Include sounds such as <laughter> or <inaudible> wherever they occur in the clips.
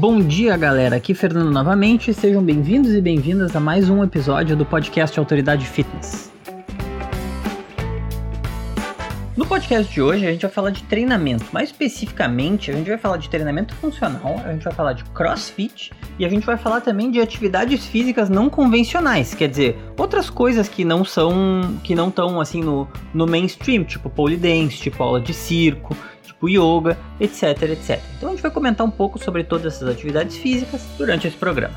Bom dia, galera. Aqui Fernando novamente. Sejam bem-vindos e bem-vindas a mais um episódio do podcast Autoridade Fitness. No podcast de hoje a gente vai falar de treinamento. Mais especificamente, a gente vai falar de treinamento funcional, a gente vai falar de crossfit e a gente vai falar também de atividades físicas não convencionais, quer dizer, outras coisas que não são que não estão assim no, no mainstream, tipo pole dance, tipo aula de circo, tipo yoga, etc, etc. Então a gente vai comentar um pouco sobre todas essas atividades físicas durante esse programa.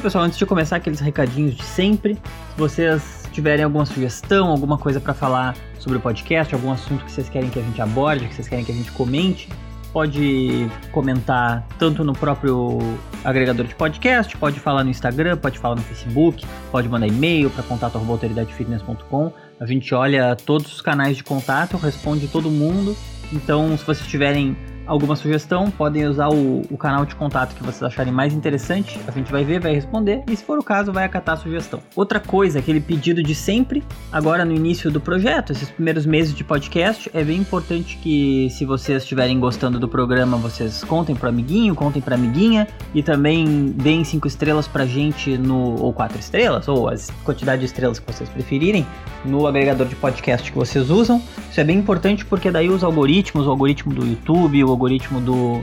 Pessoal, antes de começar aqueles recadinhos de sempre, se vocês tiverem alguma sugestão, alguma coisa para falar sobre o podcast, algum assunto que vocês querem que a gente aborde, que vocês querem que a gente comente, pode comentar tanto no próprio agregador de podcast, pode falar no Instagram, pode falar no Facebook, pode mandar e-mail para contato@autoridadefitness.com. A gente olha todos os canais de contato, responde todo mundo. Então, se vocês tiverem alguma sugestão, podem usar o, o, canal de contato que vocês acharem mais interessante. A gente vai ver, vai responder e, se for o caso, vai acatar a sugestão. Outra coisa, aquele pedido de sempre, agora no início do projeto, esses primeiros meses de podcast, é bem importante que, se vocês estiverem gostando do programa, vocês contem para amiguinho, contem para amiguinha e também deem cinco estrelas pra gente no ou quatro estrelas ou a quantidade de estrelas que vocês preferirem no agregador de podcast que vocês usam. Isso é bem importante porque daí os algoritmos, o algoritmo do YouTube, o algoritmo do,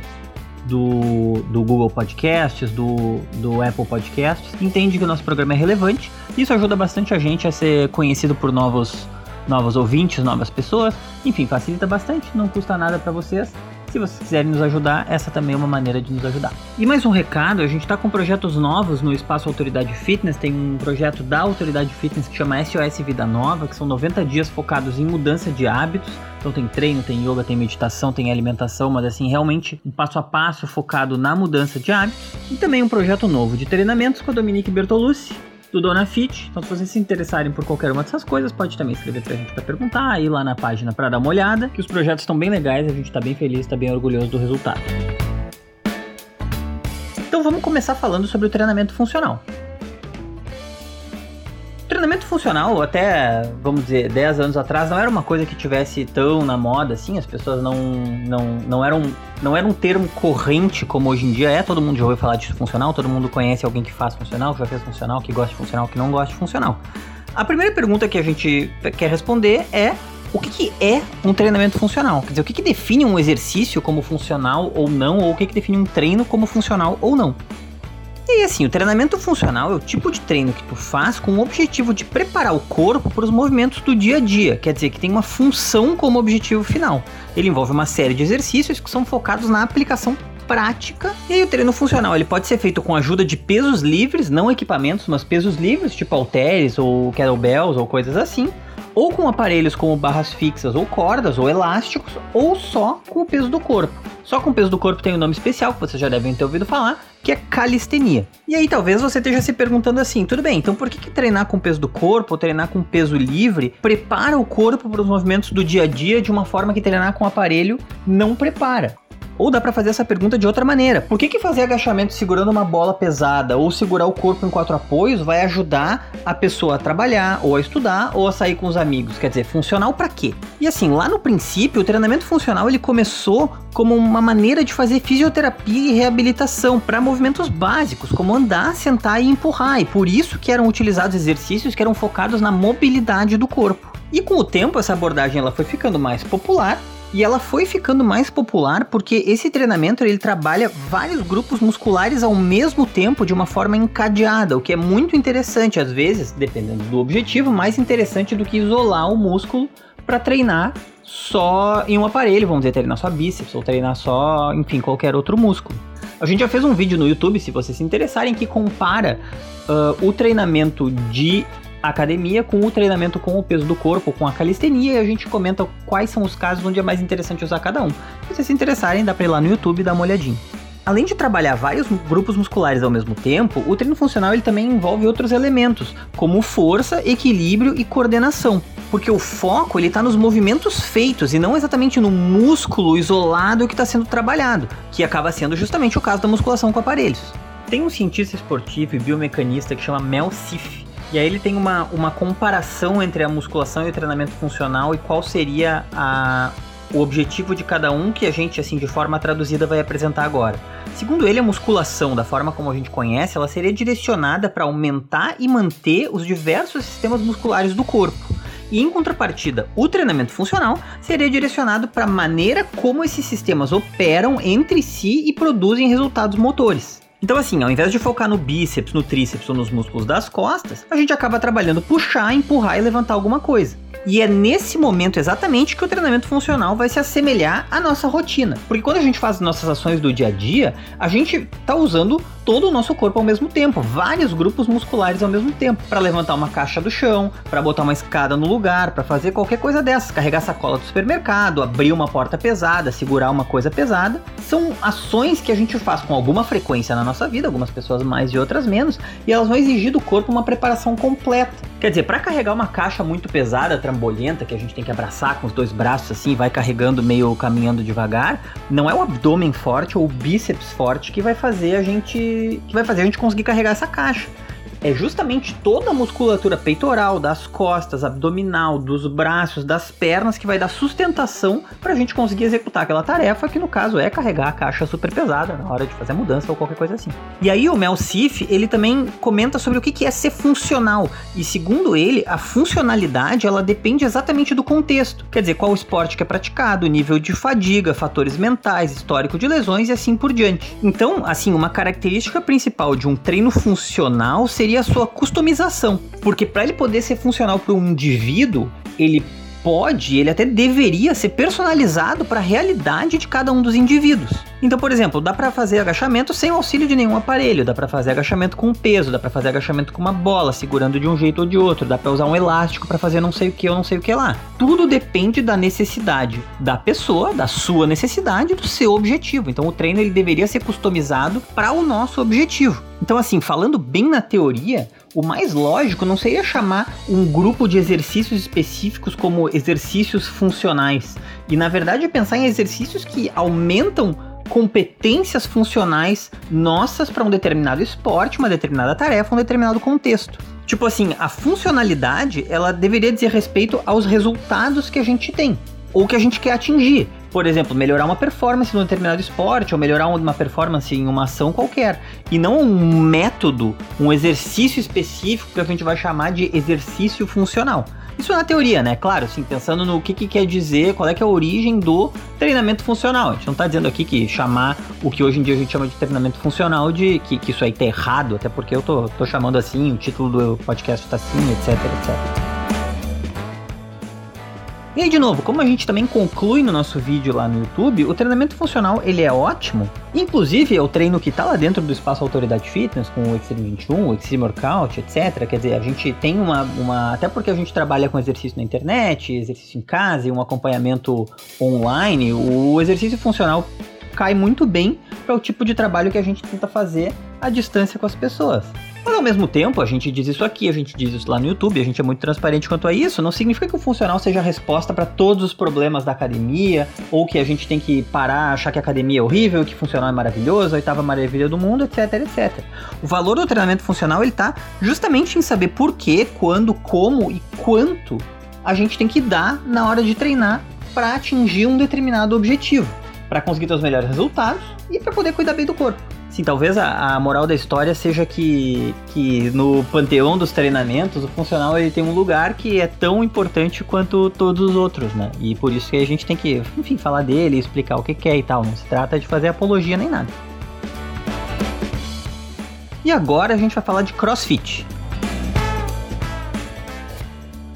do, do, Google Podcasts, do, do Apple Podcasts, entende que o nosso programa é relevante. Isso ajuda bastante a gente a ser conhecido por novos, novos ouvintes, novas pessoas. Enfim, facilita bastante, não custa nada para vocês. Se vocês quiserem nos ajudar, essa também é uma maneira de nos ajudar. E mais um recado, a gente está com projetos novos no Espaço Autoridade Fitness. Tem um projeto da Autoridade Fitness que chama SOS Vida Nova, que são 90 dias focados em mudança de hábitos. Então tem treino, tem yoga, tem meditação, tem alimentação, mas assim, realmente um passo a passo focado na mudança de hábitos. E também um projeto novo de treinamentos com a Dominique Bertolucci, do Dona Fit. Então, se vocês se interessarem por qualquer uma dessas coisas, pode também escrever pra gente pra perguntar, ir lá na página para dar uma olhada, que os projetos estão bem legais, a gente tá bem feliz, tá bem orgulhoso do resultado. Então vamos começar falando sobre o treinamento funcional treinamento funcional, até, vamos dizer, 10 anos atrás, não era uma coisa que tivesse tão na moda assim, as pessoas não, não, não eram não era um termo corrente como hoje em dia é, todo mundo já ouviu falar disso funcional, todo mundo conhece alguém que faz funcional, que já fez funcional, que gosta de funcional, que não gosta de funcional. A primeira pergunta que a gente quer responder é o que, que, é um treinamento funcional? Quer dizer, o que, que, define um exercício como funcional ou não, ou o que, que define um treino como funcional ou não? E assim, o treinamento funcional é o tipo de treino que tu faz com o objetivo de preparar o corpo para os movimentos do dia a dia, quer dizer que tem uma função como objetivo final. Ele envolve uma série de exercícios que são focados na aplicação prática. E aí o treino funcional ele pode ser feito com a ajuda de pesos livres, não equipamentos, mas pesos livres, tipo halteres ou kettlebells ou coisas assim ou com aparelhos como barras fixas ou cordas ou elásticos, ou só com o peso do corpo. Só com o peso do corpo tem um nome especial que vocês já devem ter ouvido falar, que é calistenia. E aí talvez você esteja se perguntando assim, tudo bem, então por que, que treinar com peso do corpo ou treinar com peso livre prepara o corpo para os movimentos do dia a dia de uma forma que treinar com aparelho não prepara? Ou dá para fazer essa pergunta de outra maneira. Por que, que fazer agachamento segurando uma bola pesada ou segurar o corpo em quatro apoios vai ajudar a pessoa a trabalhar, ou a estudar, ou a sair com os amigos? Quer dizer, funcional para quê? E assim, lá no princípio, o treinamento funcional ele começou como uma maneira de fazer fisioterapia e reabilitação para movimentos básicos, como andar, sentar e empurrar. E por isso que eram utilizados exercícios que eram focados na mobilidade do corpo. E com o tempo essa abordagem ela foi ficando mais popular e ela foi ficando mais popular porque esse treinamento ele trabalha vários grupos musculares ao mesmo tempo de uma forma encadeada, o que é muito interessante, às vezes, dependendo do objetivo, mais interessante do que isolar o músculo para treinar só em um aparelho, vamos dizer, treinar só bíceps ou treinar só, enfim, qualquer outro músculo. A gente já fez um vídeo no YouTube, se vocês se interessarem, que compara uh, o treinamento de academia com o treinamento com o peso do corpo, com a calistenia, e a gente comenta quais são os casos onde é mais interessante usar cada um. Se vocês se interessarem, dá pra ir lá no YouTube e dar uma olhadinha. Além de trabalhar vários grupos musculares ao mesmo tempo, o treino funcional ele também envolve outros elementos, como força, equilíbrio e coordenação, porque o foco ele está nos movimentos feitos e não exatamente no músculo isolado que está sendo trabalhado, que acaba sendo justamente o caso da musculação com aparelhos. Tem um cientista esportivo e biomecanista que chama Mel Sif, e aí ele tem uma, uma comparação entre a musculação e o treinamento funcional e qual seria a, o objetivo de cada um que a gente, assim, de forma traduzida vai apresentar agora. Segundo ele, a musculação, da forma como a gente conhece, ela seria direcionada para aumentar e manter os diversos sistemas musculares do corpo. E em contrapartida, o treinamento funcional seria direcionado para a maneira como esses sistemas operam entre si e produzem resultados motores. Então, assim, ao invés de focar no bíceps, no tríceps ou nos músculos das costas, a gente acaba trabalhando puxar, empurrar e levantar alguma coisa. E é nesse momento exatamente que o treinamento funcional vai se assemelhar à nossa rotina. Porque quando a gente faz nossas ações do dia a dia, a gente está usando todo o nosso corpo ao mesmo tempo, vários grupos musculares ao mesmo tempo, para levantar uma caixa do chão, para botar uma escada no lugar, para fazer qualquer coisa dessas, carregar sacola do supermercado, abrir uma porta pesada, segurar uma coisa pesada. São ações que a gente faz com alguma frequência na nossa vida, algumas pessoas mais e outras menos, e elas vão exigir do corpo uma preparação completa. Quer dizer, para carregar uma caixa muito pesada, trambolhenta, que a gente tem que abraçar com os dois braços assim, vai carregando meio caminhando devagar, não é o abdômen forte ou o bíceps forte que vai fazer a gente que vai fazer a gente conseguir carregar essa caixa é justamente toda a musculatura peitoral, das costas, abdominal, dos braços, das pernas que vai dar sustentação para a gente conseguir executar aquela tarefa, que no caso é carregar a caixa super pesada na hora de fazer a mudança ou qualquer coisa assim. E aí o Mel Sif, ele também comenta sobre o que é ser funcional. E segundo ele, a funcionalidade ela depende exatamente do contexto. Quer dizer, qual esporte que é praticado, nível de fadiga, fatores mentais, histórico de lesões e assim por diante. Então, assim, uma característica principal de um treino funcional seria seria a sua customização. Porque para ele poder ser funcional para um indivíduo, ele pode, ele até deveria ser personalizado para a realidade de cada um dos indivíduos. Então, por exemplo, dá para fazer agachamento sem auxílio de nenhum aparelho, dá para fazer agachamento com peso, dá para fazer agachamento com uma bola, segurando de um jeito ou de outro, dá para usar um elástico para fazer não sei o que ou não sei o que lá. Tudo depende da necessidade da pessoa, da sua necessidade, do seu objetivo. Então, o treino ele deveria ser customizado para o nosso objetivo. Então, assim, falando bem na teoria, o mais lógico não seria chamar um grupo de exercícios específicos como exercícios funcionais. E na verdade pensar em exercícios que aumentam competências funcionais nossas para um determinado esporte, uma determinada tarefa, um determinado contexto. Tipo assim, a funcionalidade, ela deveria dizer respeito aos resultados que a gente tem ou que a gente quer atingir. Por exemplo, melhorar uma performance num determinado esporte ou melhorar uma performance em uma ação qualquer. E não um método, um exercício específico que a gente vai chamar de exercício funcional. Isso é na teoria, né? Claro, assim, pensando no que, que quer dizer, qual é que é a origem do treinamento funcional. A gente não está dizendo aqui que chamar o que hoje em dia a gente chama de treinamento funcional de que, que isso aí tá errado, até porque eu tô, tô chamando assim, o título do podcast tá assim, etc, etc. E aí, de novo, como a gente também conclui no nosso vídeo lá no YouTube, o treinamento funcional ele é ótimo. Inclusive, é o treino que está lá dentro do espaço Autoridade Fitness, com o Extreme 21, o Extreme Workout, etc. Quer dizer, a gente tem uma, uma. Até porque a gente trabalha com exercício na internet, exercício em casa e um acompanhamento online, o exercício funcional cai muito bem para o tipo de trabalho que a gente tenta fazer à distância com as pessoas. Mas ao mesmo tempo, a gente diz isso aqui, a gente diz isso lá no YouTube, a gente é muito transparente quanto a isso. Não significa que o funcional seja a resposta para todos os problemas da academia, ou que a gente tem que parar, achar que a academia é horrível, que funcional é maravilhoso, a oitava maravilha do mundo, etc, etc. O valor do treinamento funcional ele tá justamente em saber por que, quando, como e quanto a gente tem que dar na hora de treinar para atingir um determinado objetivo, para conseguir os melhores resultados e para poder cuidar bem do corpo. Sim, talvez a, a, moral da história seja que, que no panteão dos treinamentos, o funcional ele tem um lugar que é tão importante quanto todos os outros, né? E por isso que a gente tem que, enfim, falar dele, explicar o que quer e tal. Não se trata de fazer apologia nem nada. E agora a gente vai falar de CrossFit.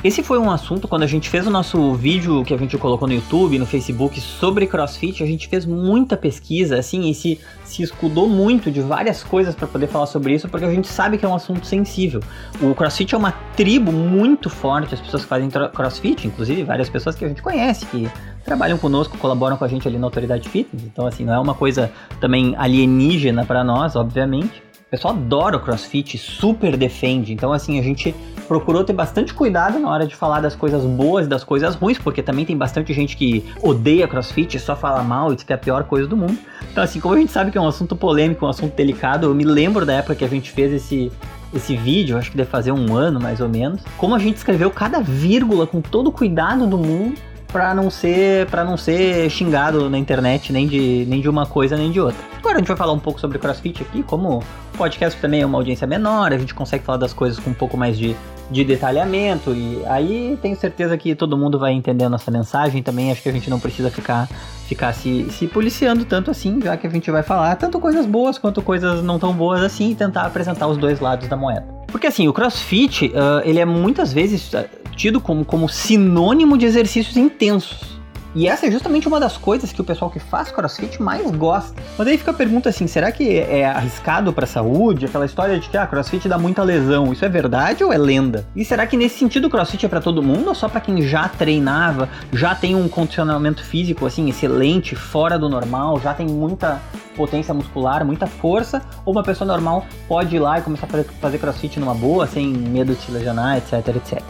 Esse foi um assunto quando a gente fez o nosso vídeo que a gente colocou no YouTube, no Facebook sobre CrossFit, a gente fez muita pesquisa, assim, e se, se escudou muito de várias coisas para poder falar sobre isso, porque a gente sabe que é um assunto sensível. O CrossFit é uma tribo muito forte, as pessoas que fazem CrossFit, inclusive várias pessoas que a gente conhece, que trabalham conosco, colaboram com a gente ali na Autoridade Fitness, então assim, não é uma coisa também alienígena para nós, obviamente. O pessoal adora o CrossFit, super defende. Então, assim, a gente procurou ter bastante cuidado na hora de falar das coisas boas e das coisas ruins, porque também tem bastante gente que odeia CrossFit, só fala mal e diz que é a pior coisa do mundo. Então, assim, como a gente sabe que é um assunto polêmico, um assunto delicado, eu me lembro da época que a gente fez esse, esse vídeo, acho que deve fazer um ano mais ou menos, como a gente escreveu cada vírgula com todo o cuidado do mundo para não ser para não ser xingado na internet nem de, nem de uma coisa nem de outra. Agora a gente vai falar um pouco sobre CrossFit aqui, como o podcast também é uma audiência menor, a gente consegue falar das coisas com um pouco mais de, de detalhamento e aí tenho certeza que todo mundo vai entender a nossa mensagem também, acho que a gente não precisa ficar ficar se, se policiando tanto assim, já que a gente vai falar tanto coisas boas quanto coisas não tão boas assim e tentar apresentar os dois lados da moeda. Porque assim, o CrossFit, uh, ele é muitas vezes tido como, como sinônimo de exercícios intensos. E essa é justamente uma das coisas que o pessoal que faz crossfit mais gosta. Mas aí fica a pergunta assim: será que é arriscado para a saúde? Aquela história de que ah, crossfit dá muita lesão. Isso é verdade ou é lenda? E será que nesse sentido o crossfit é para todo mundo ou só para quem já treinava, já tem um condicionamento físico assim excelente, fora do normal, já tem muita potência muscular, muita força? Ou uma pessoa normal pode ir lá e começar a fazer crossfit numa boa, sem medo de se lesionar, etc, etc?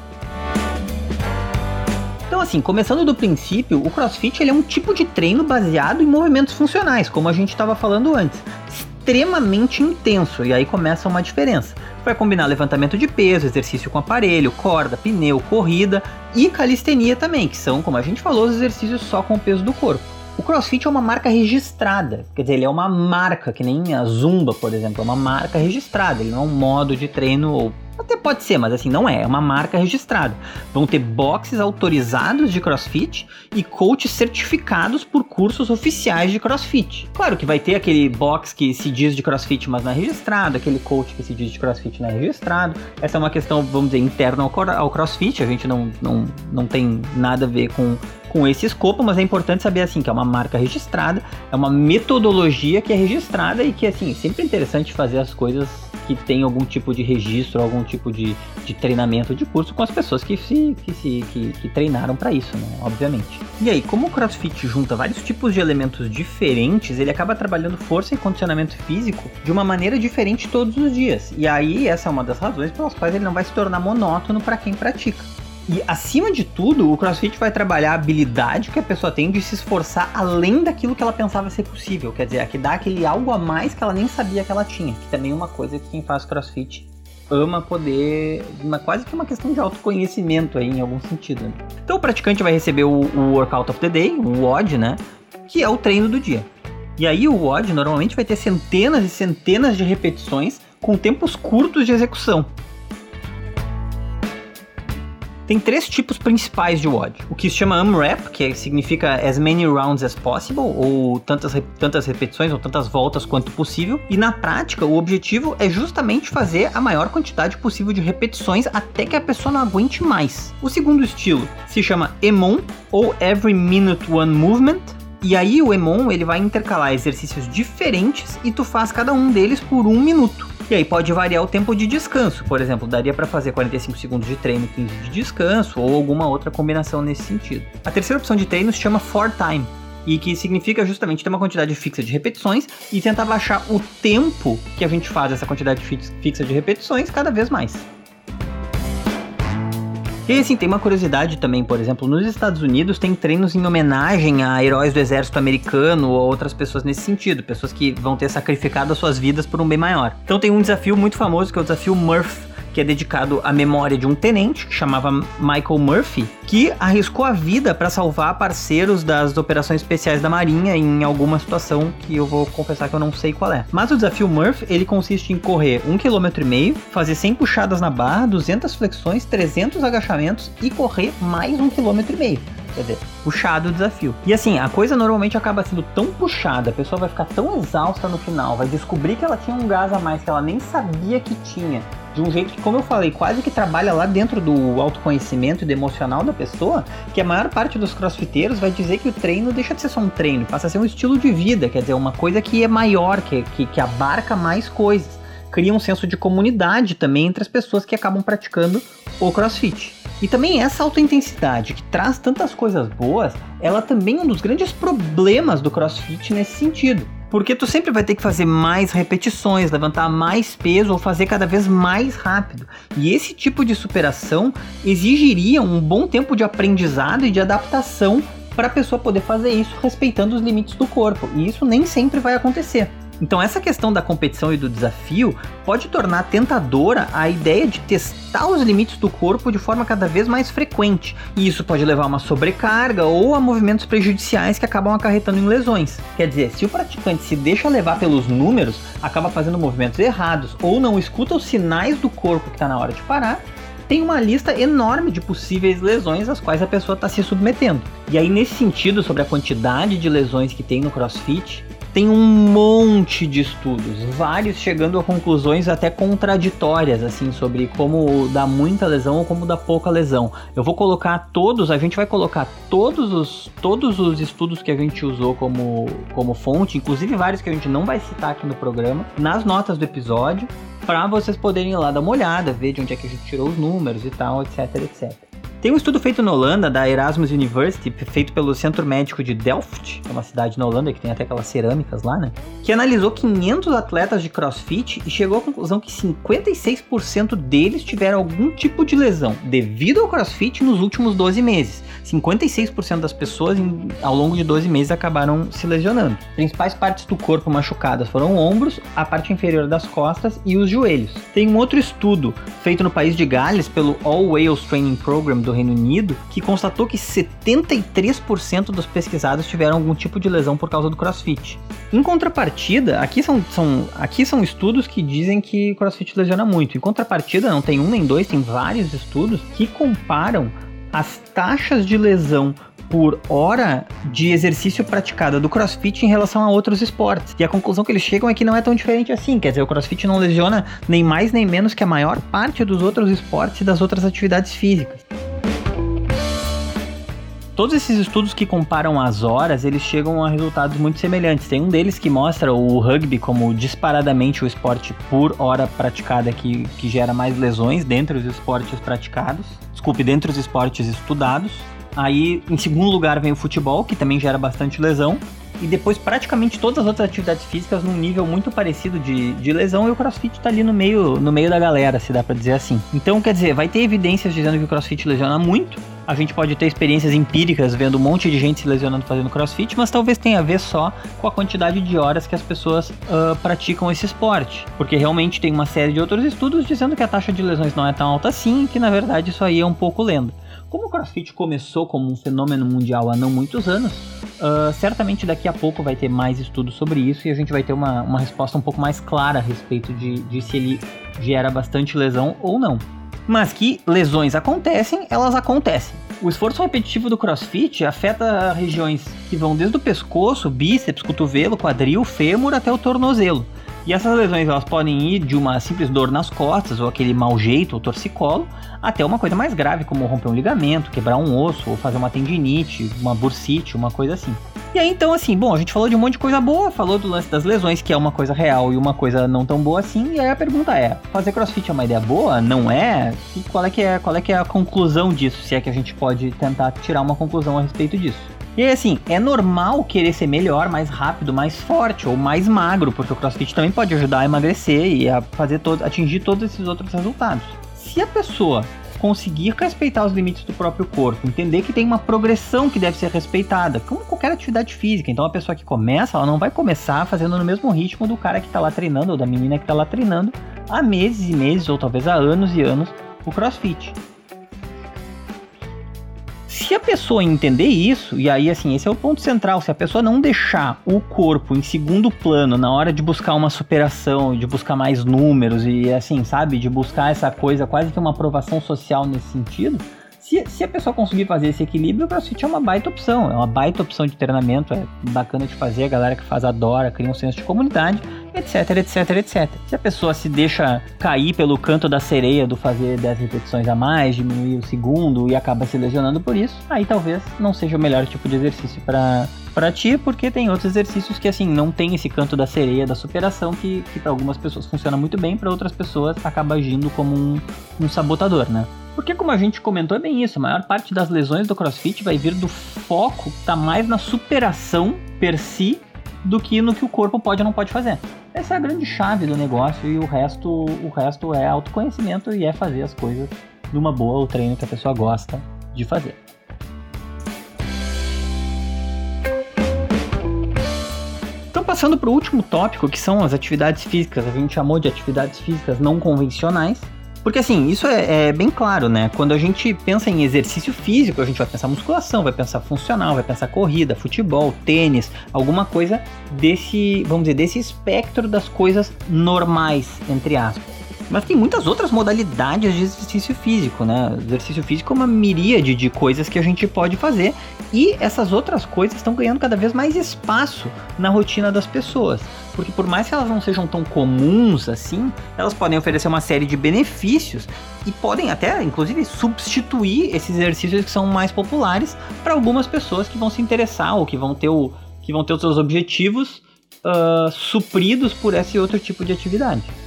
Então, assim, começando do princípio, o CrossFit ele é um tipo de treino baseado em movimentos funcionais, como a gente estava falando antes. Extremamente intenso, e aí começa uma diferença. Vai combinar levantamento de peso, exercício com aparelho, corda, pneu, corrida e calistenia também, que são, como a gente falou, os exercícios só com o peso do corpo. O CrossFit é uma marca registrada, quer dizer, ele é uma marca, que nem a Zumba, por exemplo, é uma marca registrada, ele não é um modo de treino ou até pode ser, mas assim, não é. É uma marca registrada. Vão ter boxes autorizados de crossfit e coaches certificados por cursos oficiais de crossfit. Claro que vai ter aquele box que se diz de crossfit, mas não é registrado, aquele coach que se diz de crossfit não é registrado. Essa é uma questão, vamos dizer, interna ao crossfit. A gente não, não, não tem nada a ver com com esse escopo, mas é importante saber assim que é uma marca registrada, é uma metodologia que é registrada e que assim, é sempre interessante fazer as coisas que tem algum tipo de registro, algum tipo de, de treinamento de curso com as pessoas que se que, se, que, que treinaram para isso, né? Obviamente. E aí, como o CrossFit junta vários tipos de elementos diferentes, ele acaba trabalhando força e condicionamento físico de uma maneira diferente todos os dias. E aí, essa é uma das razões pelas quais ele não vai se tornar monótono para quem pratica. E acima de tudo, o CrossFit vai trabalhar a habilidade que a pessoa tem de se esforçar além daquilo que ela pensava ser possível. Quer dizer, que dá aquele algo a mais que ela nem sabia que ela tinha. Que também é uma coisa que quem faz CrossFit ama poder. Uma, quase que uma questão de autoconhecimento aí, em algum sentido. Então o praticante vai receber o, o Workout of the Day, o WOD, né? Que é o treino do dia. E aí o WOD normalmente vai ter centenas e centenas de repetições com tempos curtos de execução. Tem três tipos principais de WOD. O que se chama UMRAP, que significa as many rounds as possible, ou tantas, tantas repetições ou tantas voltas quanto possível. E na prática, o objetivo é justamente fazer a maior quantidade possível de repetições até que a pessoa não aguente mais. O segundo estilo se chama EMON, ou Every Minute One Movement, e aí o Emon ele vai intercalar exercícios diferentes e tu faz cada um deles por um minuto. E aí pode variar o tempo de descanso. Por exemplo, daria para fazer 45 segundos de treino, 15 de descanso ou alguma outra combinação nesse sentido. A terceira opção de treino se chama for time e que significa justamente ter uma quantidade fixa de repetições e tentar baixar o tempo que a gente faz essa quantidade fixa de repetições cada vez mais. E assim, tem uma curiosidade também, por exemplo, nos Estados Unidos tem treinos em homenagem a heróis do exército americano ou outras pessoas nesse sentido, pessoas que vão ter sacrificado as suas vidas por um bem maior. Então tem um desafio muito famoso que é o desafio Murph que é dedicado à memória de um tenente que chamava Michael Murphy, que arriscou a vida para salvar parceiros das operações especiais da Marinha em alguma situação que eu vou confessar que eu não sei qual é. Mas o desafio Murphy, ele consiste em correr um quilômetro e meio, fazer 100 puxadas na barra, 200 flexões, 300 agachamentos e correr mais um quilômetro e meio. Quer dizer, puxado o desafio. E assim, a coisa normalmente acaba sendo tão puxada, a pessoa vai ficar tão exausta no final, vai descobrir que ela tinha um gás a mais que ela nem sabia que tinha de um jeito que, como eu falei, quase que trabalha lá dentro do autoconhecimento e do emocional da pessoa, que a maior parte dos crossfiteiros vai dizer que o treino deixa de ser só um treino, passa a ser um estilo de vida, quer dizer, uma coisa que é maior, que, que, que abarca mais coisas. Cria um senso de comunidade também entre as pessoas que acabam praticando o crossfit. E também essa autointensidade que traz tantas coisas boas, ela também é um dos grandes problemas do crossfit nesse sentido porque tu sempre vai ter que fazer mais repetições, levantar mais peso ou fazer cada vez mais rápido. E esse tipo de superação exigiria um bom tempo de aprendizado e de adaptação para a pessoa poder fazer isso respeitando os limites do corpo. E isso nem sempre vai acontecer. Então essa questão da competição e do desafio pode tornar tentadora a ideia de testar os limites do corpo de forma cada vez mais frequente. E isso pode levar a uma sobrecarga ou a movimentos prejudiciais que acabam acarretando em lesões. Quer dizer, se o praticante se deixa levar pelos números, acaba fazendo movimentos errados ou não escuta os sinais do corpo que está na hora de parar, tem uma lista enorme de possíveis lesões às quais a pessoa está se submetendo. E aí, nesse sentido, sobre a quantidade de lesões que tem no CrossFit, tem um monte de estudos, vários chegando a conclusões até contraditórias, assim, sobre como dá muita lesão ou como dá pouca lesão. Eu vou colocar todos, a gente vai colocar todos os, todos os estudos que a gente usou como, como fonte, inclusive vários que a gente não vai citar aqui no programa, nas notas do episódio, para vocês poderem ir lá dar uma olhada, ver de onde é que a gente tirou os números e tal, etc, etc. Tem um estudo feito na Holanda, da Erasmus University, feito pelo Centro Médico de Delft, que é uma cidade na Holanda que tem até aquelas cerâmicas lá, né? Que analisou 500 atletas de crossfit e chegou à conclusão que 56% deles tiveram algum tipo de lesão devido ao crossfit nos últimos 12 meses. 56% das pessoas em, ao longo de 12 meses acabaram se lesionando. Principais partes do corpo machucadas foram ombros, a parte inferior das costas e os joelhos. Tem um outro estudo feito no país de Gales pelo All Wales Training Program do Reino Unido que constatou que 73% dos pesquisados tiveram algum tipo de lesão por causa do CrossFit. Em contrapartida, aqui são, são, aqui são estudos que dizem que CrossFit lesiona muito. Em contrapartida, não tem um nem dois, tem vários estudos que comparam as taxas de lesão por hora de exercício praticada do CrossFit em relação a outros esportes. E a conclusão que eles chegam é que não é tão diferente assim. Quer dizer, o CrossFit não lesiona nem mais nem menos que a maior parte dos outros esportes e das outras atividades físicas. Todos esses estudos que comparam as horas, eles chegam a resultados muito semelhantes. Tem um deles que mostra o rugby como disparadamente o esporte por hora praticada que, que gera mais lesões dentre os esportes praticados. Desculpe, dentre os esportes estudados. Aí, em segundo lugar, vem o futebol, que também gera bastante lesão. E depois, praticamente todas as outras atividades físicas num nível muito parecido de, de lesão. E o crossfit tá ali no meio, no meio da galera, se dá pra dizer assim. Então, quer dizer, vai ter evidências dizendo que o crossfit lesiona muito a gente pode ter experiências empíricas vendo um monte de gente se lesionando fazendo crossfit, mas talvez tenha a ver só com a quantidade de horas que as pessoas uh, praticam esse esporte. Porque realmente tem uma série de outros estudos dizendo que a taxa de lesões não é tão alta assim, que na verdade isso aí é um pouco lenda. Como o crossfit começou como um fenômeno mundial há não muitos anos, uh, certamente daqui a pouco vai ter mais estudos sobre isso e a gente vai ter uma, uma resposta um pouco mais clara a respeito de, de se ele gera bastante lesão ou não. Mas que lesões acontecem, elas acontecem. O esforço repetitivo do crossfit afeta regiões que vão desde o pescoço, bíceps, cotovelo, quadril, fêmur até o tornozelo. E essas lesões elas podem ir de uma simples dor nas costas ou aquele mau jeito ou torcicolo até uma coisa mais grave como romper um ligamento, quebrar um osso ou fazer uma tendinite, uma bursite, uma coisa assim. E aí então assim, bom, a gente falou de um monte de coisa boa, falou do lance das lesões que é uma coisa real e uma coisa não tão boa assim. E aí a pergunta é, fazer CrossFit é uma ideia boa? Não é? E qual é que é, qual é que é a conclusão disso? Se é que a gente pode tentar tirar uma conclusão a respeito disso? E aí, assim, é normal querer ser melhor, mais rápido, mais forte ou mais magro, porque o crossfit também pode ajudar a emagrecer e a fazer todo, atingir todos esses outros resultados. Se a pessoa conseguir respeitar os limites do próprio corpo, entender que tem uma progressão que deve ser respeitada, como qualquer atividade física. Então a pessoa que começa, ela não vai começar fazendo no mesmo ritmo do cara que está lá treinando ou da menina que está lá treinando há meses e meses ou talvez há anos e anos o CrossFit. Se a pessoa entender isso, e aí assim, esse é o ponto central, se a pessoa não deixar o corpo em segundo plano na hora de buscar uma superação, de buscar mais números e assim, sabe, de buscar essa coisa, quase que uma aprovação social nesse sentido, se, se a pessoa conseguir fazer esse equilíbrio, o CrossFit é uma baita opção. É uma baita opção de treinamento, é bacana de fazer, a galera que faz adora, cria um senso de comunidade, etc, etc, etc. Se a pessoa se deixa cair pelo canto da sereia do fazer 10 repetições a mais, diminuir o segundo e acaba se lesionando por isso, aí talvez não seja o melhor tipo de exercício para para ti, porque tem outros exercícios que assim não tem esse canto da sereia da superação que, que para algumas pessoas funciona muito bem, para outras pessoas acaba agindo como um, um sabotador, né? Porque, como a gente comentou, é bem isso. A maior parte das lesões do crossfit vai vir do foco, tá mais na superação per si do que no que o corpo pode ou não pode fazer. Essa é a grande chave do negócio e o resto, o resto é autoconhecimento e é fazer as coisas numa boa, o treino que a pessoa gosta de fazer. passando para o último tópico, que são as atividades físicas, a gente chamou de atividades físicas não convencionais. Porque assim, isso é, é, bem claro, né? Quando a gente pensa em exercício físico, a gente vai pensar musculação, vai pensar funcional, vai pensar corrida, futebol, tênis, alguma coisa desse, vamos dizer, desse espectro das coisas normais, entre aspas. Mas tem muitas outras modalidades de exercício físico, né? exercício físico é uma miríade de coisas que a gente pode fazer e essas outras coisas estão ganhando cada vez mais espaço na rotina das pessoas. Porque por mais que elas não sejam tão comuns assim, elas podem oferecer uma série de benefícios e podem até, inclusive, substituir esses exercícios que são mais populares para algumas pessoas que vão se interessar ou que vão ter, o, que vão ter os seus objetivos uh, supridos por esse outro tipo de atividade.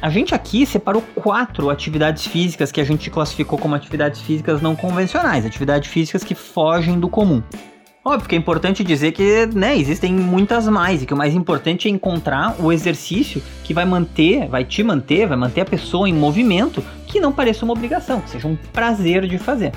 A gente aqui separou quatro atividades físicas que a gente classificou como atividades físicas não convencionais, atividades físicas que fogem do comum. Óbvio que é importante dizer que né, existem muitas mais e que o mais importante é encontrar o exercício que vai manter, vai te manter, vai manter a pessoa em movimento, que não pareça uma obrigação, que seja um prazer de fazer.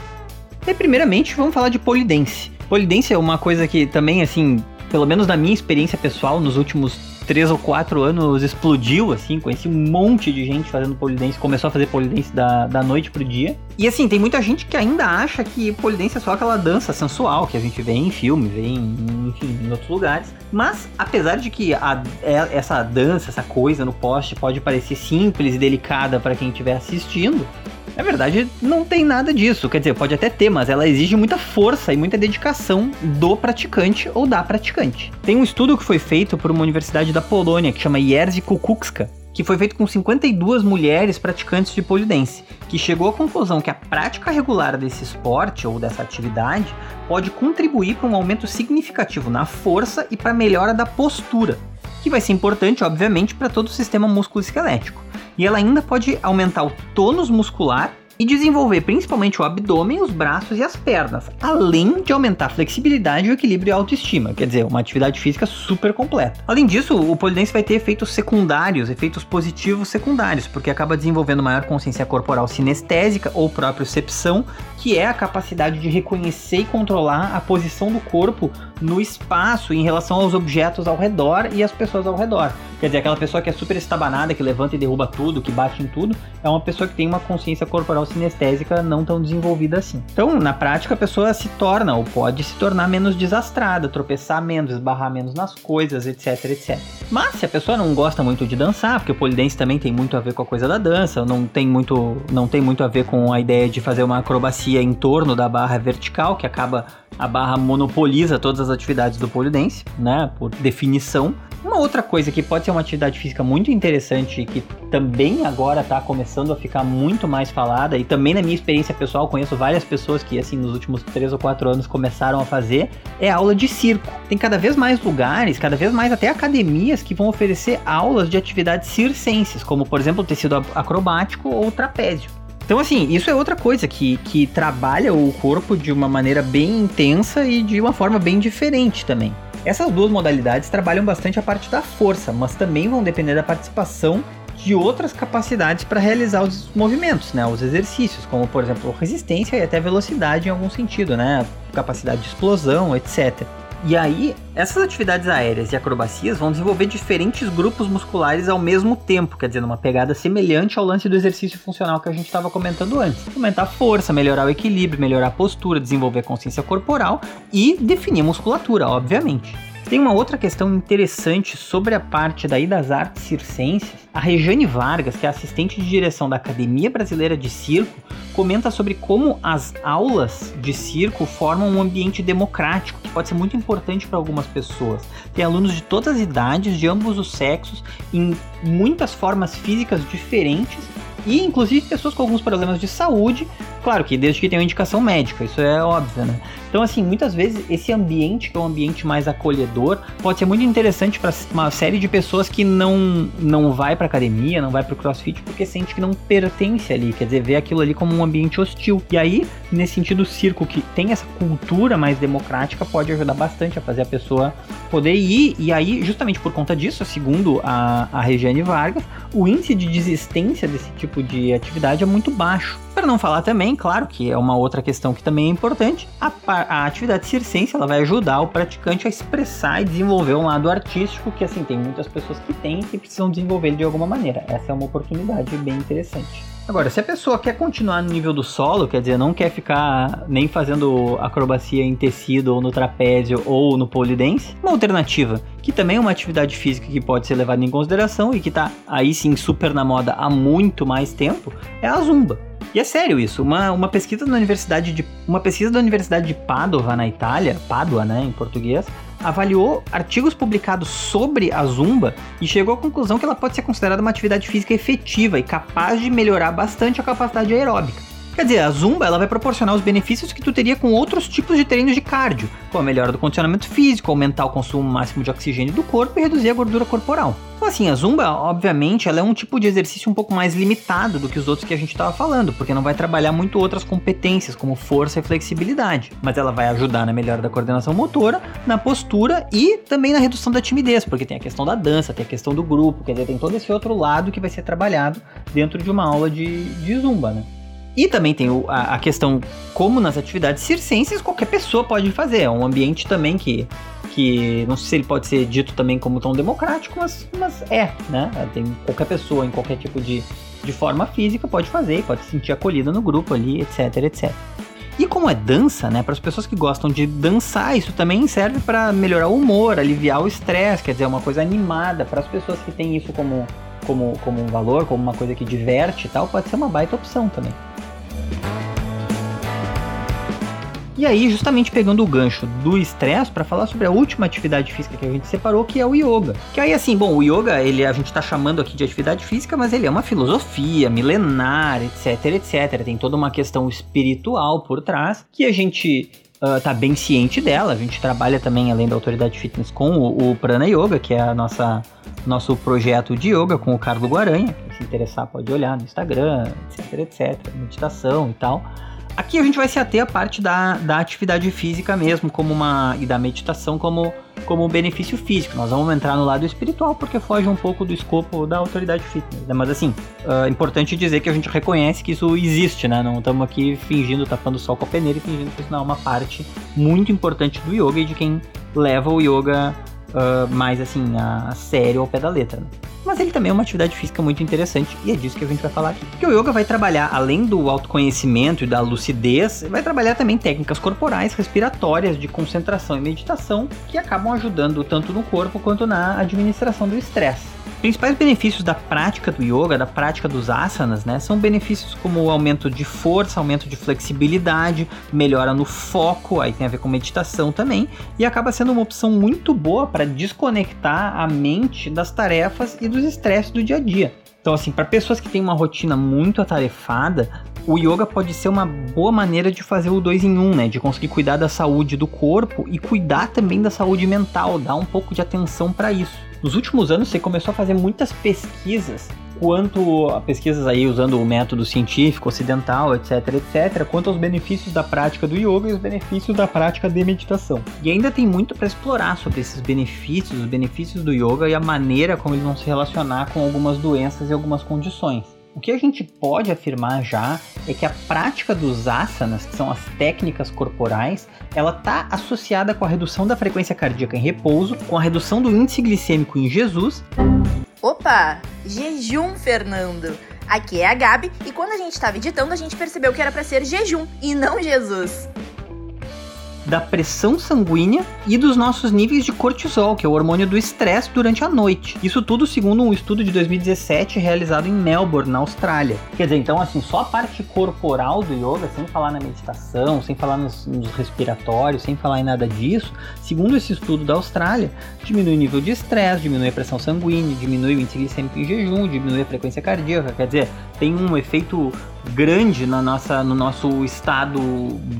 E primeiramente vamos falar de polidense. Polidense é uma coisa que também, assim, pelo menos na minha experiência pessoal, nos últimos três ou quatro anos explodiu, assim, conheci um monte de gente fazendo polidense, começou a fazer polidense da, da noite pro dia. E assim, tem muita gente que ainda acha que polidense é só aquela dança sensual que a gente vê em filme, vê em, enfim, em outros lugares. Mas, apesar de que a, é, essa dança, essa coisa no poste pode parecer simples e delicada para quem estiver assistindo, na verdade, não tem nada disso. Quer dizer, pode até ter, mas ela exige muita força e muita dedicação do praticante ou da praticante. Tem um estudo que foi feito por uma universidade da Polônia que chama Jerzy Kukuczka, que foi feito com 52 mulheres praticantes de polidense, que chegou à conclusão que a prática regular desse esporte ou dessa atividade pode contribuir para um aumento significativo na força e para a melhora da postura, que vai ser importante, obviamente, para todo o sistema músculo-esquelético e ela ainda pode aumentar o tônus muscular e desenvolver principalmente o abdômen, os braços e as pernas, além de aumentar a flexibilidade, o equilíbrio e a autoestima, quer dizer, uma atividade física super completa. Além disso, o polidense vai ter efeitos secundários, efeitos positivos secundários, porque acaba desenvolvendo maior consciência corporal sinestésica ou propriocepção, que é a capacidade de reconhecer e controlar a posição do corpo no espaço em relação aos objetos ao redor e às pessoas ao redor. Quer dizer, aquela pessoa que é super estabanada, que levanta e derruba tudo, que bate em tudo, é uma pessoa que tem uma consciência corporal sinestésica não tão desenvolvida assim. Então, na prática, a pessoa se torna ou pode se tornar menos desastrada, tropeçar menos, esbarrar menos nas coisas, etc, etc. Mas se a pessoa não gosta muito de dançar, porque o polidense também tem muito a ver com a coisa da dança, não tem muito, não tem muito a ver com a ideia de fazer uma acrobacia em torno da barra vertical, que acaba a barra monopoliza todas as atividades do polidense, né, por definição. Uma outra coisa que pode ser uma atividade física muito interessante e que também agora está começando a ficar muito mais falada e também na minha experiência pessoal conheço várias pessoas que assim nos últimos 3 ou 4 anos começaram a fazer é aula de circo. Tem cada vez mais lugares, cada vez mais até academias que vão oferecer aulas de atividades circenses, como por exemplo tecido acrobático ou trapézio. Então, assim, isso é outra coisa que, que trabalha o corpo de uma maneira bem intensa e de uma forma bem diferente também. Essas duas modalidades trabalham bastante a parte da força, mas também vão depender da participação de outras capacidades para realizar os movimentos, né, os exercícios, como por exemplo resistência e até velocidade em algum sentido, né, capacidade de explosão, etc. E aí, essas atividades aéreas e acrobacias vão desenvolver diferentes grupos musculares ao mesmo tempo, quer dizer, numa pegada semelhante ao lance do exercício funcional que a gente estava comentando antes. Aumentar a força, melhorar o equilíbrio, melhorar a postura, desenvolver a consciência corporal e definir musculatura, obviamente. Tem uma outra questão interessante sobre a parte daí das artes circenses. A Rejane Vargas, que é assistente de direção da Academia Brasileira de Circo, comenta sobre como as aulas de circo formam um ambiente democrático, que pode ser muito importante para algumas pessoas. Tem alunos de todas as idades, de ambos os sexos, em muitas formas físicas diferentes e inclusive pessoas com alguns problemas de saúde, claro que desde que tenham indicação médica, isso é óbvio, né? Então, assim, muitas vezes esse ambiente, que é um ambiente mais acolhedor, pode ser muito interessante para uma série de pessoas que não, não vai para academia, não vai para o crossfit, porque sente que não pertence ali, quer dizer, vê aquilo ali como um ambiente hostil. E aí, nesse sentido, o circo que tem essa cultura mais democrática pode ajudar bastante a fazer a pessoa poder ir. E aí, justamente por conta disso, segundo a, a Regiane Vargas, o índice de desistência desse tipo de atividade é muito baixo. Para não falar também, claro que é uma outra questão que também é importante, a parte a, atividade circense ela vai ajudar o praticante a expressar e desenvolver um lado artístico que assim tem muitas pessoas que têm e precisam desenvolver de alguma maneira. Essa é uma oportunidade bem interessante. Agora, se a pessoa quer continuar no nível do solo, quer dizer, não quer ficar nem fazendo acrobacia em tecido ou no trapézio ou no pole dance, uma alternativa, que também é uma atividade física que pode ser levada em consideração e que tá aí sim super na moda há muito mais tempo, é a zumba. E é sério isso, uma, uma pesquisa da Universidade de uma pesquisa da Universidade de Padova na Itália, Pádua, né, em português, avaliou artigos publicados sobre a zumba e chegou à conclusão que ela pode ser considerada uma atividade física efetiva e capaz de melhorar bastante a capacidade aeróbica. Quer dizer, a zumba ela vai proporcionar os benefícios que tu teria com outros tipos de treinos de cardio, como a melhora do condicionamento físico, aumentar o consumo máximo de oxigênio do corpo e reduzir a gordura corporal. Então, assim, a zumba, obviamente, ela é um tipo de exercício um pouco mais limitado do que os outros que a gente estava falando, porque não vai trabalhar muito outras competências, como força e flexibilidade, mas ela vai ajudar na melhora da coordenação motora, na postura e também na redução da timidez, porque tem a questão da dança, tem a questão do grupo, quer dizer, tem todo esse outro lado que vai ser trabalhado dentro de uma aula de, de zumba, né? E também tem o, a, a, questão, como nas atividades circenses, qualquer pessoa pode fazer. É um ambiente também que, que não sei se ele pode ser dito também como tão democrático, mas, mas é, né? Tem qualquer pessoa em qualquer tipo de, de forma física pode fazer, pode se sentir acolhida no grupo ali, etc, etc. E como é dança, né, para as pessoas que gostam de dançar, isso também serve para melhorar o humor, aliviar o estresse, quer dizer, é uma coisa animada para as pessoas que têm isso como, como, como um valor, como uma coisa que diverte e tal, pode ser uma baita opção também. E aí, justamente pegando o gancho do estresse para falar sobre a última atividade física que a gente separou, que é o yoga. Que aí assim, bom, o yoga, ele a gente tá chamando aqui de atividade física, mas ele é uma filosofia milenar, etc, etc. Tem toda uma questão espiritual por trás que a gente uh, tá bem ciente dela. A gente trabalha também, além da autoridade fitness, com o, o Prana Yoga, que é a nossa nosso projeto de yoga com o Carlos Guaranha. Quem se interessar pode olhar no Instagram, etc, etc. Meditação e tal. Aqui a gente vai se ater a parte da, da atividade física mesmo, como uma e da meditação como como benefício físico. Nós vamos entrar no lado espiritual porque foge um pouco do escopo da autoridade fitness. Né? Mas assim, é uh, importante dizer que a gente reconhece que isso existe, né? Não estamos aqui fingindo, tapando o sol com a peneira e fingindo que isso não é uma parte muito importante do yoga e de quem leva o yoga uh, mais assim, a, a sério ao pé da letra. Né? Mas ele também é uma atividade física muito interessante e é disso que a gente vai falar aqui. Porque o yoga vai trabalhar, além do autoconhecimento e da lucidez, vai trabalhar também técnicas corporais, respiratórias, de concentração e meditação que acabam ajudando tanto no corpo quanto na administração do estresse principais benefícios da prática do yoga, da prática dos asanas, né, são benefícios como aumento de força, aumento de flexibilidade, melhora no foco, aí tem a ver com meditação também, e acaba sendo uma opção muito boa para desconectar a mente das tarefas e dos estresses do dia a dia. Então, assim, para pessoas que têm uma rotina muito atarefada, o yoga pode ser uma boa maneira de fazer o dois em um, né? De conseguir cuidar da saúde do corpo e cuidar também da saúde mental, dar um pouco de atenção para isso. Nos últimos anos, você começou a fazer muitas pesquisas quanto a pesquisas aí usando o método científico ocidental, etc, etc, quanto aos benefícios da prática do yoga e os benefícios da prática de meditação. E ainda tem muito para explorar sobre esses benefícios, os benefícios do yoga e a maneira como eles vão se relacionar com algumas doenças e algumas condições. O que a gente pode afirmar já é que a prática dos asanas, que são as técnicas corporais, ela está associada com a redução da frequência cardíaca em repouso, com a redução do índice glicêmico em Jesus. Opa, jejum, Fernando. Aqui é a Gabi e quando a gente estava editando, a gente percebeu que era para ser jejum e não Jesus da pressão sanguínea e dos nossos níveis de cortisol, que é o hormônio do estresse durante a noite. Isso tudo segundo um estudo de 2017 realizado em Melbourne, na Austrália. Quer dizer, então assim, só a parte corporal do yoga, sem falar na meditação, sem falar nos, nos respiratórios, sem falar em nada disso, segundo esse estudo da Austrália, diminui o nível de estresse, diminui a pressão sanguínea, diminui o índice glicêmico em jejum, diminui a frequência cardíaca, quer dizer, tem um efeito grande na nossa, no nosso estado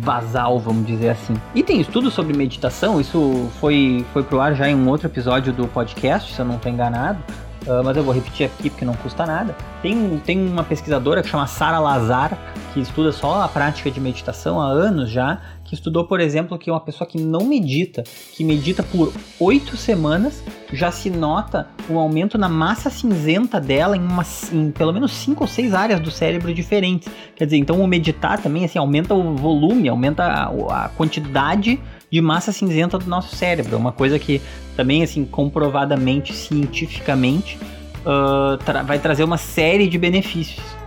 basal, vamos dizer assim. E tem estudos sobre meditação, isso foi, foi pro ar já em um outro episódio do podcast, se eu não estou enganado. Uh, mas eu vou repetir aqui porque não custa nada. Tem, tem uma pesquisadora que chama Sara Lazar, que estuda só a prática de meditação há anos já, que estudou, por exemplo, que uma pessoa que não medita, que medita por oito semanas, já se nota um aumento na massa cinzenta dela em, uma, em pelo menos cinco ou seis áreas do cérebro diferentes. Quer dizer, então o meditar também assim, aumenta o volume, aumenta a, a quantidade de massa cinzenta do nosso cérebro. É uma coisa que também, assim, comprovadamente, cientificamente, uh, tra vai trazer uma série de benefícios.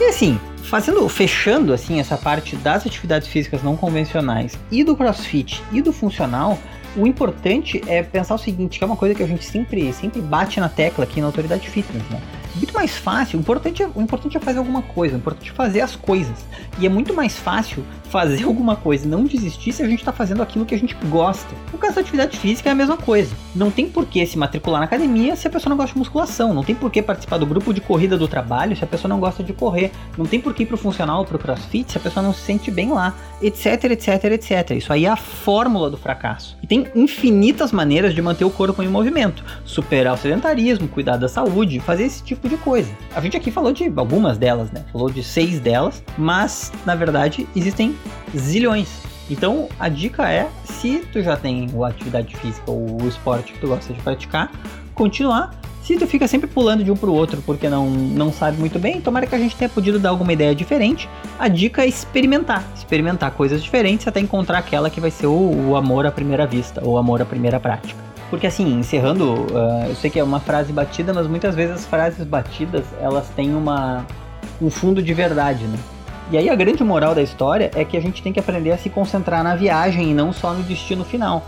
E assim, fazendo, fechando assim essa parte das atividades físicas não convencionais e do CrossFit e do funcional, o importante é pensar o seguinte, que é uma coisa que a gente sempre, sempre bate na tecla aqui na autoridade fitness, né? Muito mais fácil. O importante, é, o importante é fazer alguma coisa, o importante é fazer as coisas. E é muito mais fácil fazer <laughs> alguma coisa e não desistir se a gente está fazendo aquilo que a gente gosta. No caso da atividade física é a mesma coisa. Não tem por que se matricular na academia se a pessoa não gosta de musculação. Não tem por que participar do grupo de corrida do trabalho se a pessoa não gosta de correr. Não tem por que ir pro funcional ou pro crossfit se a pessoa não se sente bem lá. Etc, etc, etc. Isso aí é a fórmula do fracasso. E tem infinitas maneiras de manter o corpo em movimento. Superar o sedentarismo, cuidar da saúde, fazer esse tipo de coisa. A gente aqui falou de algumas delas, né? Falou de seis delas, mas na verdade existem zilhões. Então a dica é, se tu já tem a atividade física ou o esporte que tu gosta de praticar, continuar. Se tu fica sempre pulando de um pro outro porque não, não sabe muito bem, tomara que a gente tenha podido dar alguma ideia diferente. A dica é experimentar, experimentar coisas diferentes até encontrar aquela que vai ser o, o amor à primeira vista, ou amor à primeira prática. Porque assim, encerrando, uh, eu sei que é uma frase batida, mas muitas vezes as frases batidas, elas têm uma, um fundo de verdade, né? E aí a grande moral da história é que a gente tem que aprender a se concentrar na viagem e não só no destino final.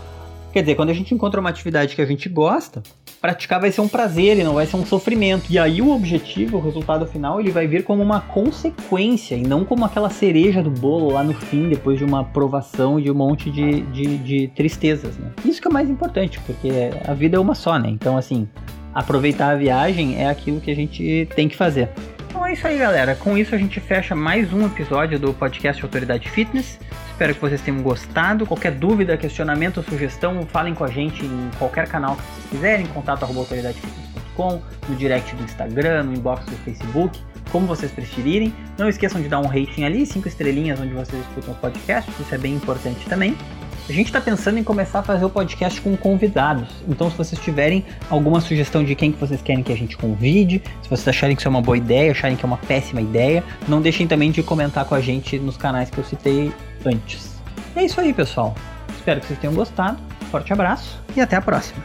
Quer dizer, quando a gente encontra uma atividade que a gente gosta, praticar vai ser um prazer e não vai ser um sofrimento. E aí o objetivo, o resultado final, ele vai vir como uma consequência e não como aquela cereja do bolo lá no fim, depois de uma aprovação e de um monte de, de, de tristezas, né? Isso que é mais importante, porque a vida é uma só, né? Então, assim, aproveitar a viagem é aquilo que a gente tem que fazer. Então é isso aí, galera. Com isso a gente fecha mais um episódio do podcast Autoridade Fitness. Espero que vocês tenham gostado. Qualquer dúvida, questionamento ou sugestão, falem com a gente em qualquer canal que vocês quiserem, contato autoridadefitness.com, no direct do Instagram, no inbox do Facebook, como vocês preferirem. Não esqueçam de dar um rating ali, cinco estrelinhas onde vocês escutam os podcasts, isso é bem importante também. A gente está pensando em começar a fazer o podcast com convidados. Então, se vocês tiverem alguma sugestão de quem que vocês querem que a gente convide, se vocês acharem que isso é uma boa ideia, acharem que é uma péssima ideia, não deixem também de comentar com a gente nos canais que eu citei antes. É isso aí, pessoal. Espero que vocês tenham gostado. Forte abraço e até a próxima.